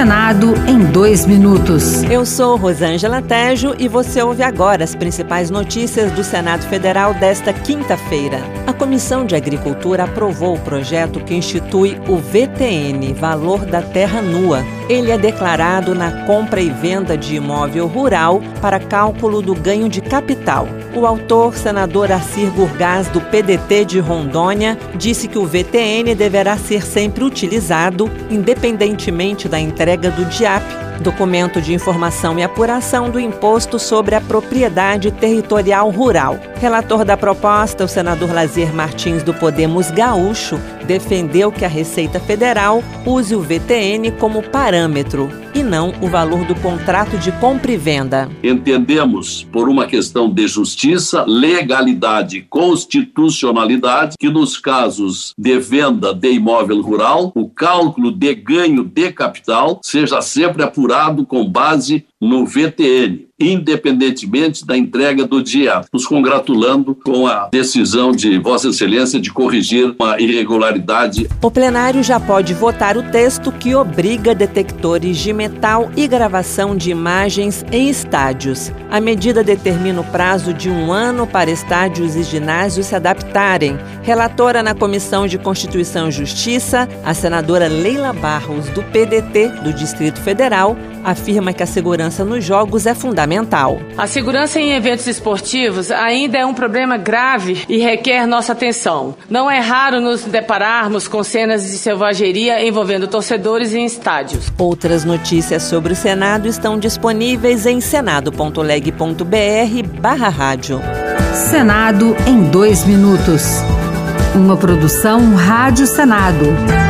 Senado em dois minutos. Eu sou Rosângela Tejo e você ouve agora as principais notícias do Senado Federal desta quinta-feira. A Comissão de Agricultura aprovou o projeto que institui o VTN, Valor da Terra Nua. Ele é declarado na compra e venda de imóvel rural para cálculo do ganho de capital. O autor, senador Assir Gurgás, do PDT de Rondônia, disse que o VTN deverá ser sempre utilizado, independentemente da entrega do DIAP documento de informação e apuração do Imposto sobre a Propriedade Territorial Rural. Relator da proposta, o senador Lazier Martins do Podemos Gaúcho, defendeu que a Receita Federal use o VTN como parâmetro e não o valor do contrato de compra e venda. Entendemos, por uma questão de justiça, legalidade e constitucionalidade, que nos casos de venda de imóvel rural, o cálculo de ganho de capital seja sempre apurado com base no VTN, independentemente da entrega do dia, nos congratulando com a decisão de Vossa Excelência de corrigir uma irregularidade. O plenário já pode votar o texto que obriga detectores de metal e gravação de imagens em estádios. A medida determina o prazo de um ano para estádios e ginásios se adaptarem. Relatora na Comissão de Constituição e Justiça, a senadora Leila Barros, do PDT do Distrito Federal, afirma que a segurança nos jogos é fundamental. A segurança em eventos esportivos ainda é um problema grave e requer nossa atenção. Não é raro nos depararmos com cenas de selvageria envolvendo torcedores em estádios. Outras notícias sobre o Senado estão disponíveis em senado.leg.br/barra rádio. Senado em dois minutos. Uma produção Rádio Senado.